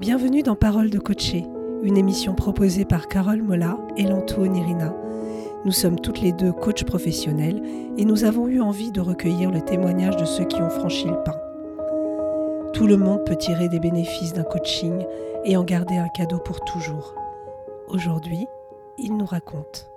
Bienvenue dans Parole de Coacher, une émission proposée par Carole Mola et Lantou Onirina. Nous sommes toutes les deux coachs professionnels et nous avons eu envie de recueillir le témoignage de ceux qui ont franchi le pas. Tout le monde peut tirer des bénéfices d'un coaching et en garder un cadeau pour toujours. Aujourd'hui, il nous raconte.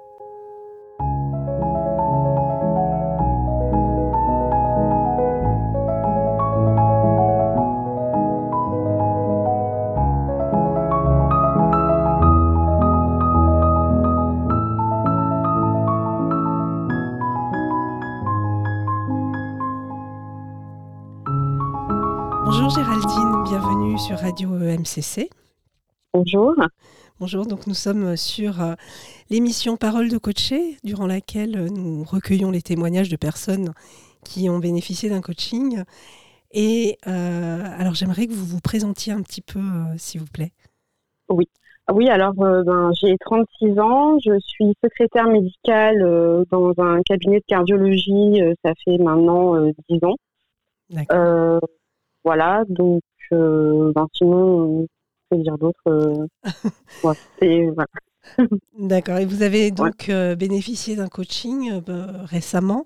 Bonjour Géraldine, bienvenue sur Radio MCC. Bonjour. Bonjour, donc nous sommes sur euh, l'émission Parole de coacher, durant laquelle euh, nous recueillons les témoignages de personnes qui ont bénéficié d'un coaching. Et euh, alors j'aimerais que vous vous présentiez un petit peu, s'il vous plaît. Oui. Oui, alors ben, j'ai 36 ans, je suis secrétaire médicale dans un cabinet de cardiologie, ça fait maintenant 10 ans. D'accord. Voilà, donc euh, ben, sinon, je dire d'autre. Euh, D'accord. Et vous avez donc euh, bénéficié d'un coaching récemment.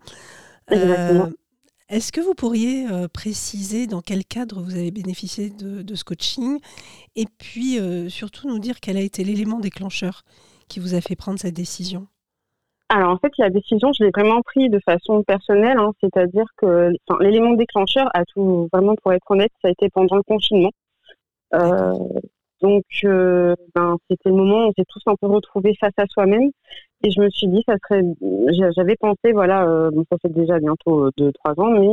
Est-ce que vous pourriez préciser dans quel cadre vous avez bénéficié de, ce coaching et puis surtout nous dire quel a été l'élément déclencheur qui vous a fait prendre cette décision? Alors en fait, la décision, je l'ai vraiment prise de façon personnelle, hein, c'est-à-dire que l'élément déclencheur, à tout vraiment pour être honnête, ça a été pendant le confinement. Euh, donc euh, ben, c'était le moment où on s'est tous un peu retrouvés face à soi-même, et je me suis dit, ça serait, j'avais pensé, voilà, euh, bon, ça fait déjà bientôt deux trois ans, mais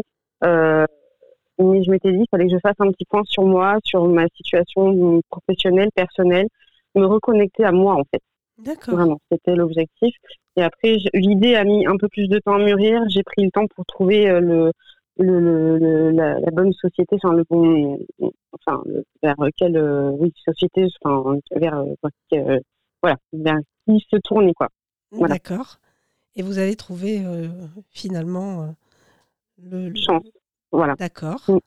mais je m'étais dit qu'il fallait que je fasse un petit point sur moi, sur ma situation professionnelle, personnelle, me reconnecter à moi en fait. D'accord. Vraiment, c'était l'objectif. Et après, l'idée a mis un peu plus de temps à mûrir. J'ai pris le temps pour trouver euh, le, le, la, bonne société, enfin le bon, enfin vers quelle, euh, oui, société, enfin vers, euh, voilà, vers qui se tourner quoi. D'accord. Et vous avez trouvé finalement le chance. Voilà. D'accord. Mm.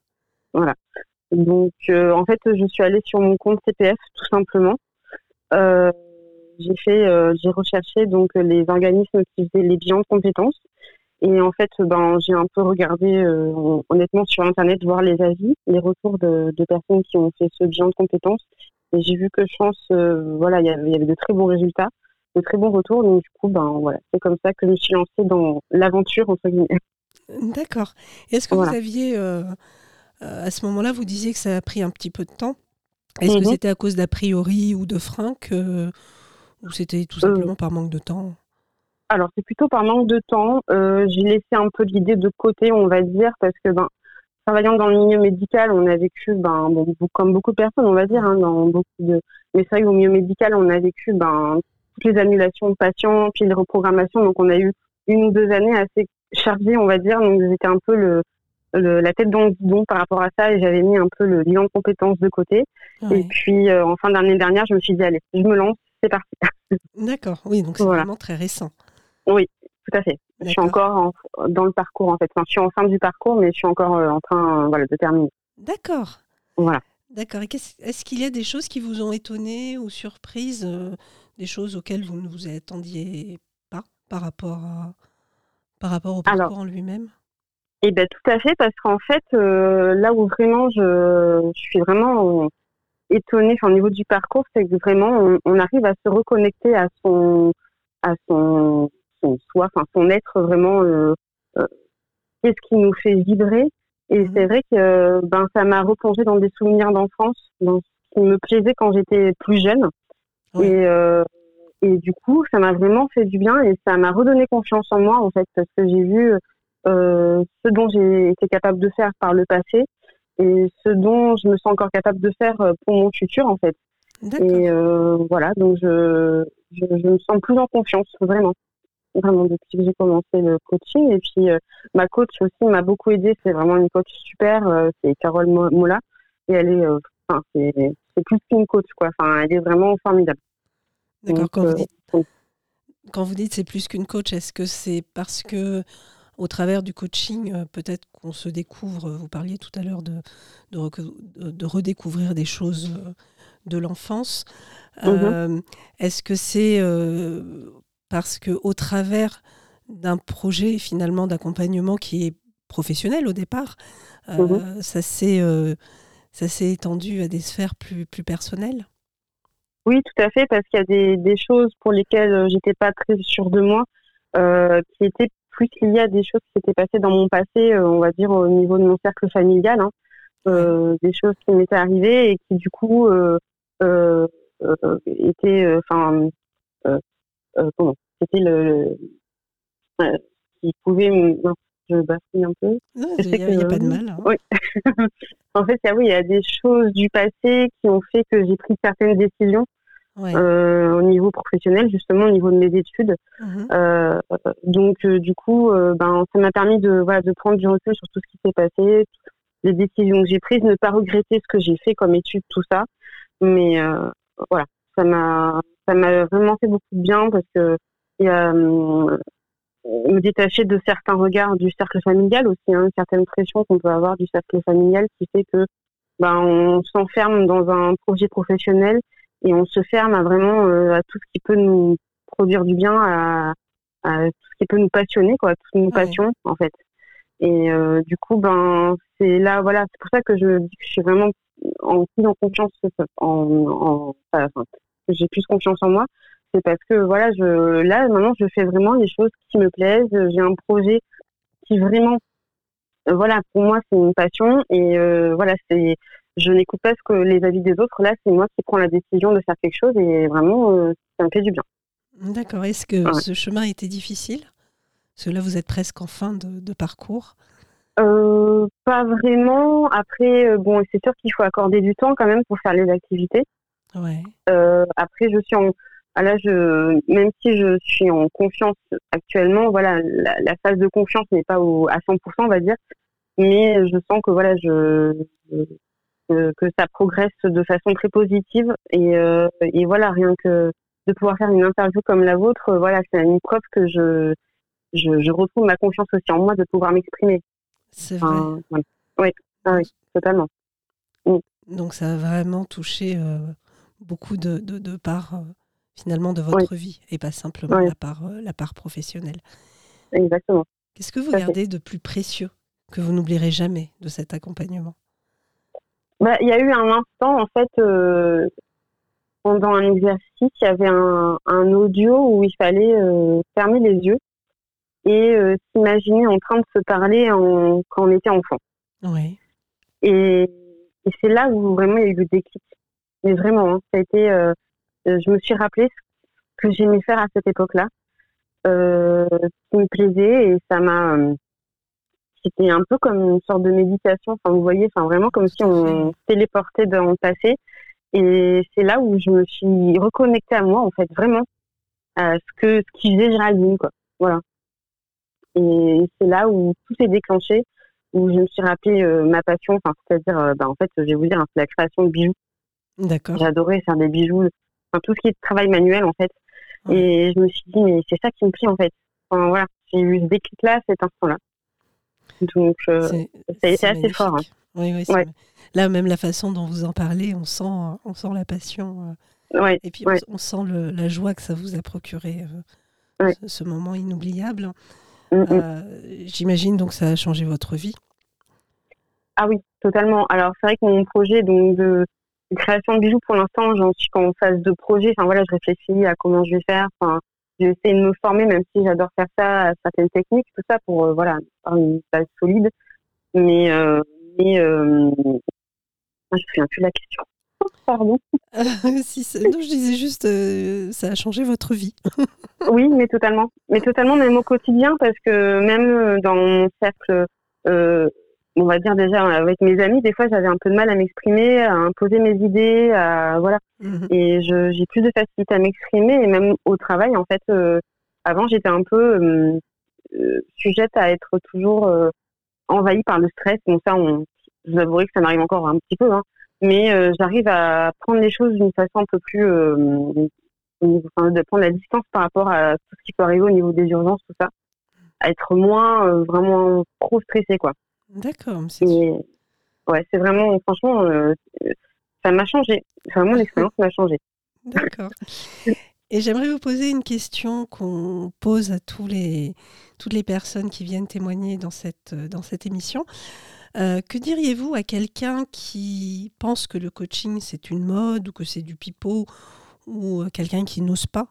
Voilà. Donc en fait, je suis allée sur mon compte CPF tout simplement. Euh, j'ai fait, euh, j'ai recherché donc les organismes qui faisaient les bilans de compétences. Et en fait, ben, j'ai un peu regardé euh, honnêtement sur Internet, voir les avis, les retours de, de, personnes qui ont fait ce bilan de compétences. Et j'ai vu que je pense, euh, voilà, il y avait de très bons résultats, de très bons retours. Donc du coup, ben voilà, c'est comme ça que je me suis lancée dans l'aventure entre guillemets. D'accord. Est-ce que vous aviez, à ce moment-là, vous disiez que ça a pris un petit peu de temps? Est-ce que mhm. c'était à cause d'a priori ou de freins que ou c'était tout euh. simplement par manque de temps Alors, c'est plutôt par manque de temps. Euh, j'ai laissé un peu l'idée de côté, on va dire, parce que ben, travaillant dans le milieu médical, on a vécu, ben, bon, comme beaucoup de personnes, on va dire, hein, dans beaucoup de. Mais c'est vrai qu'au milieu médical, on a vécu ben, toutes les annulations de patients, puis les reprogrammations. Donc, on a eu une ou deux années assez chargées, on va dire. Donc, j'étais un peu le, la tête dans le guidon par rapport à ça et j'avais mis un peu le bilan de compétences de côté. Et puis, euh, en fin d'année dernière, je me suis dit, allez, je me lance, c'est parti. D'accord, oui, donc c'est vraiment très récent. Oui, tout à fait. Je suis encore dans le parcours en fait. Enfin, je suis en fin du parcours, mais je suis encore euh, en train euh, voilà, de terminer. D'accord. Voilà. D'accord. Est-ce qu'il y a des choses qui vous ont étonné ou surprise, euh, des choses auxquelles vous ne vous attendiez pas par rapport, à, par rapport au parcours en lui-même? Eh bien, tout à fait, parce qu'en fait, là où vraiment je, je suis vraiment étonnée, au niveau du parcours, c'est que vraiment on, arrive à se reconnecter à son, à son, son soi, enfin son être vraiment. Euh, euh, Qu'est-ce qui nous fait vibrer Et mhm. c'est vrai que ben ça m'a replongé dans des souvenirs d'enfance, dans ce qui me plaisait quand j'étais plus jeune. Et euh, et du coup, ça m'a vraiment fait du bien et ça m'a redonné confiance en moi en fait parce que j'ai vu euh, ce dont j'ai été capable de faire par le passé et ce dont je me sens encore capable de faire euh, pour mon futur en fait. Et euh, voilà, donc je, je, me sens plus en confiance, vraiment. Vraiment, depuis que j'ai commencé le coaching. Et puis, euh, ma coach aussi m'a beaucoup aidé. C'est vraiment une coach super. c'est Carole Mola. Et elle est, enfin, c'est, plus qu'une coach, quoi. Enfin, elle est vraiment formidable. D'accord. Quand, vous dites, quand vous dites c'est plus qu'une coach, est-ce que c'est parce que au travers du coaching, peut-être qu'on se découvre, vous parliez tout à l'heure de, de, redécouvrir des choses de l'enfance. Mm-hmm. Est-ce que c'est parce que au travers d'un projet finalement d'accompagnement qui est professionnel au départ, ça s'est ça s'est étendu à des sphères plus, plus personnelles? Oui, tout à fait, parce qu'il y a des, des, choses pour lesquelles euh, j'étais pas très sûre de moi, euh, qui étaient plus liées à des choses qui s'étaient passées dans mon passé, euh, on va dire au niveau de mon cercle familial, hein. des choses qui m'étaient arrivées et qui du coup étaient, enfin, comment C'était le, qui pouvait je bafouille un peu. Il n'y a, pas de mal. Hein. Oui. en fait, oui, il y a des choses du passé qui ont fait que j'ai pris certaines décisions euh, au niveau professionnel, justement au niveau de mes études. Mmh euh, donc, euh, du coup, ben, ça m'a permis de, voilà, de prendre du recul sur tout ce qui s'est passé, les décisions que j'ai prises, ne pas regretter ce que j'ai fait comme étude, tout ça. Mais voilà, ça m'a ça m'a vraiment fait beaucoup de bien parce que a, hum, me détacher de certains regards du cercle familial aussi, hein, une certaine pression qu'on peut avoir du cercle familial qui fait que ben, on s'enferme dans un projet professionnel et on se ferme à vraiment euh, à tout ce qui peut nous produire du bien, à, à, tout ce qui peut nous passionner, quoi, toutes nos passions en fait. Et euh, du coup, ben c'est là, voilà, c'est pour ça que je dis que je suis vraiment en plus en confiance, en, en enfin, j'ai plus confiance en moi c'est parce que voilà, je là maintenant je fais vraiment les choses qui me plaisent. J'ai un projet qui vraiment, euh, voilà, pour moi c'est une passion et euh, voilà, c'est je n'écoute pas ce que les avis des autres. Là, c'est moi qui prends la décision de faire quelque chose et vraiment euh, ça me fait du bien. D'accord. Est-ce que ce chemin était difficile? Parce que là, vous êtes presque en fin de, parcours. pas vraiment. Après, bon, c'est sûr qu'il faut accorder du temps quand même pour faire les activités. Ouais. après, je suis en, ah, là, je, même si je suis en confiance actuellement, voilà, la, phase de confiance n'est pas au, à 100%, on va dire, mais je sens que voilà, je, que, ça progresse de façon très positive et, euh, et voilà, rien que de pouvoir faire une interview comme la vôtre, voilà, c'est une preuve que je, je, retrouve ma confiance aussi en moi de pouvoir m'exprimer. C'est vrai. oui, ah oui, totalement. Donc ça a vraiment touché euh, beaucoup de, de, de parts euh, finalement de votre vie et pas simplement la, part, euh, la part professionnelle. Exactement. Qu'est-ce que vous gardez de plus précieux que vous n'oublierez jamais de cet accompagnement? Bah, Il y a eu un instant, en fait, euh, pendant un exercice, il y avait un, un audio où il fallait euh, fermer les yeux et s'imaginer en train de se parler en, quand on était enfant. Oui. Et, et c'est là où vraiment il y a eu le déclic. Mais vraiment, hein, ça a été euh, je me suis rappelé ce que j'aimais faire à cette époque-là, euh, ce qui me plaisait et ça m'a. Euh, c'était un peu comme une sorte de méditation. Enfin, vous voyez, enfin vraiment comme si on téléportait dans le passé. Et c'est là où je me suis reconnectée à moi, en fait, vraiment, à ce que ce qui faisait Géraldine, quoi. Voilà. Et c'est là où tout s'est déclenché, où je me suis rappelé ma passion, enfin, c'est-à-dire, bah, en fait, je vais vous dire, hein, c'est la création de bijoux. D'accord. J'adorais faire des bijoux tout ce qui est travail manuel en fait. Et je me suis dit, mais c'est ça qui me plaît en fait. Enfin, voilà, j'ai eu ce déclic-là, cet instant-là. Donc, euh, été assez fort. Hein. Oui, oui, Là, même la façon dont vous en parlez, on sent, on sent la passion. Euh, et puis, on, sent le, la joie que ça vous a procuré, euh, ce, moment inoubliable. Mm, mm. J'imagine donc ça a changé votre vie. Ah oui, totalement. Alors, c'est vrai que mon projet donc, de, création de bijoux, pour l'instant, j'en suis qu'en phase de projet. Enfin, voilà, je réfléchis à comment je vais faire. Enfin, j'essaie de me former, même si j'adore faire ça, à certaines techniques, tout ça, pour, euh, voilà, avoir une base solide. Mais, euh, mais euh, je me souviens plus de la question. Pardon. si, non, je disais juste, ça a changé votre vie. oui, mais totalement. Mais totalement, même au quotidien, parce que même dans mon cercle on va dire déjà avec mes amis, des fois j'avais un peu de mal à m'exprimer, à imposer mes idées, à, voilà. Mhm. Et j'ai plus de facilité à m'exprimer et même au travail en fait. Euh, avant j'étais un peu euh, euh, sujette à être toujours envahie par le stress. Bon ça, on, je vous avouerai que ça m'arrive encore un petit peu, hein. mais j'arrive à prendre les choses d'une façon un peu plus, enfin, de prendre la distance par rapport à tout ce qui peut arriver au niveau des urgences, tout ça. être moins vraiment trop stressée, quoi. D'accord. Ouais, c'est vraiment, franchement, ça m'a changé. Vraiment, l'expérience m'a changé. D'accord. Et j'aimerais vous poser une question qu'on pose à tous les, toutes les personnes qui viennent témoigner dans cette, dans cette émission. Euh, que diriez-vous à quelqu'un qui pense que le coaching c'est une mode ou que c'est du pipeau ou euh, quelqu'un qui n'ose pas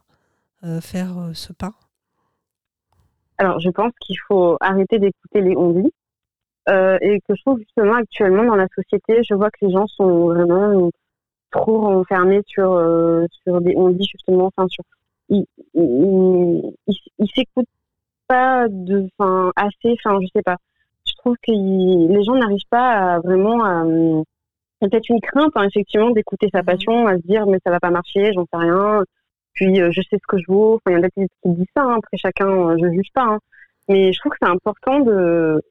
euh, faire ce pas? Alors je pense qu'il faut arrêter d'écouter les on dit et que je trouve justement actuellement dans la société, je vois que les gens sont vraiment trop renfermés sur sur des on dit justement, enfin sur ils, ils, s'écoutent pas de, enfin assez, enfin je sais pas je trouve que les gens n'arrivent pas à vraiment à. peut-être une crainte, hein, effectivement, d'écouter sa mmh. passion, à se dire, mais ça va pas marcher, j'en sais rien. Puis, euh, je sais ce que je vaux. Enfin, il y en a qui disent ça. Hein. Après, chacun, euh, je juge pas. Hein. Mais je trouve que c'est important de.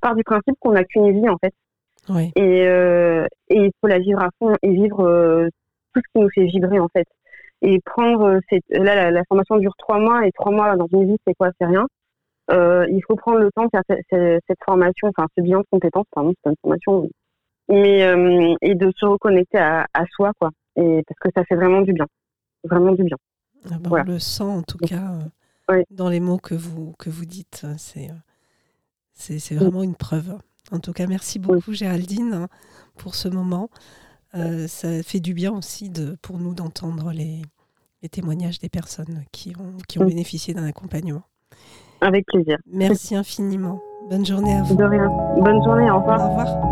Pars du principe qu'on n'a qu'une vie, en fait. Et, euh, et il faut la vivre à fond et vivre tout ce qui nous fait vibrer, en fait. Et prendre. Cette... Là, la, la, formation dure trois mois. Et trois mois dans une vie, c'est quoi? C'est rien. Euh, il faut prendre le temps de faire cette, formation, enfin ce bilan de compétences, pardon, c'est une formation, mais euh, et de se reconnecter à, soi, quoi, et parce que ça fait vraiment du bien, vraiment du bien. Ah ben, On le sent en tout cas euh, dans les mots que vous que vous dites, c'est c'est vraiment une preuve. En tout cas, merci beaucoup Géraldine hein, pour ce moment. ça fait du bien aussi de, pour nous d'entendre les, les, témoignages des personnes qui ont, qui ont bénéficié d'un accompagnement. Avec plaisir. Merci infiniment. Bonne journée à vous. De rien. Bonne journée, au revoir. Au revoir.